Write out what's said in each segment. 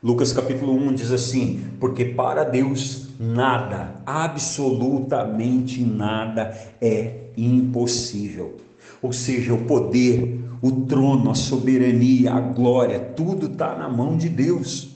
Lucas capítulo 1 diz assim: Porque para Deus nada, absolutamente nada é impossível. Ou seja, o poder, o trono, a soberania, a glória, tudo está na mão de Deus.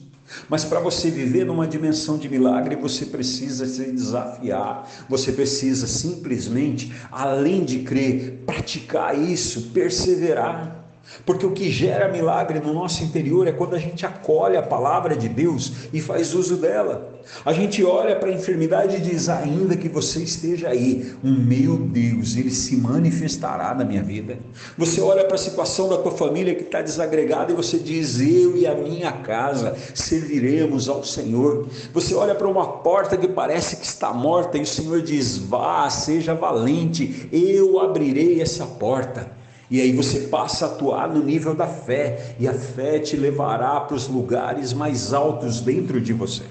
Mas para você viver numa dimensão de milagre, você precisa se desafiar, você precisa simplesmente, além de crer, praticar isso, perseverar. Porque o que gera milagre no nosso interior é quando a gente acolhe a palavra de Deus e faz uso dela. A gente olha para a enfermidade e diz: ainda que você esteja aí, o meu Deus, ele se manifestará na minha vida. Você olha para a situação da tua família que está desagregada e você diz: eu e a minha casa serviremos ao Senhor. Você olha para uma porta que parece que está morta e o Senhor diz: vá, seja valente, eu abrirei essa porta. E aí você passa a atuar no nível da fé, e a fé te levará para os lugares mais altos dentro de você.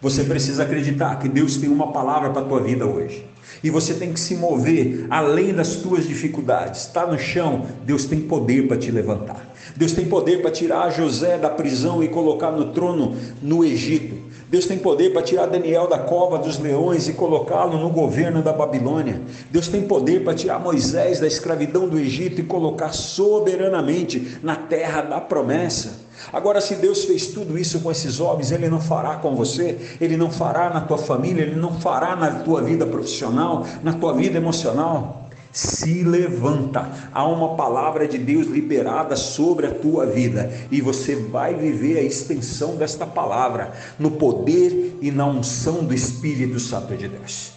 Você precisa acreditar que Deus tem uma palavra para a tua vida hoje. E você tem que se mover além das tuas dificuldades. Está no chão, Deus tem poder para te levantar. Deus tem poder para tirar José da prisão e colocar no trono no Egito. Deus tem poder para tirar Daniel da cova dos leões e colocá-lo no governo da Babilônia. Deus tem poder para tirar Moisés da escravidão do Egito e colocar soberanamente na terra da promessa. Agora, se Deus fez tudo isso com esses homens, Ele não fará com você, Ele não fará na tua família, Ele não fará na tua vida profissional, na tua vida emocional se levanta. Há uma palavra de Deus liberada sobre a tua vida e você vai viver a extensão desta palavra no poder e na unção do Espírito Santo de Deus.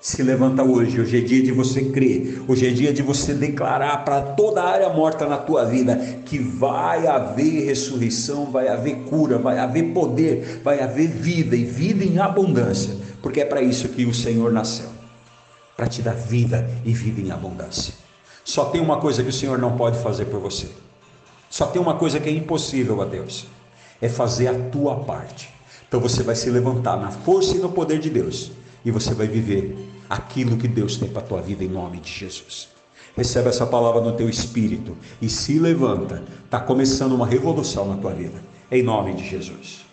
Se levanta hoje, hoje é dia de você crer, hoje é dia de você declarar para toda a área morta na tua vida que vai haver ressurreição, vai haver cura, vai haver poder, vai haver vida e vida em abundância, porque é para isso que o Senhor nasceu para te dar vida e vida em abundância. Só tem uma coisa que o Senhor não pode fazer por você. Só tem uma coisa que é impossível a Deus: é fazer a tua parte. Então você vai se levantar na força e no poder de Deus e você vai viver aquilo que Deus tem para a tua vida em nome de Jesus. Recebe essa palavra no teu espírito e se levanta. Está começando uma revolução na tua vida. Em nome de Jesus.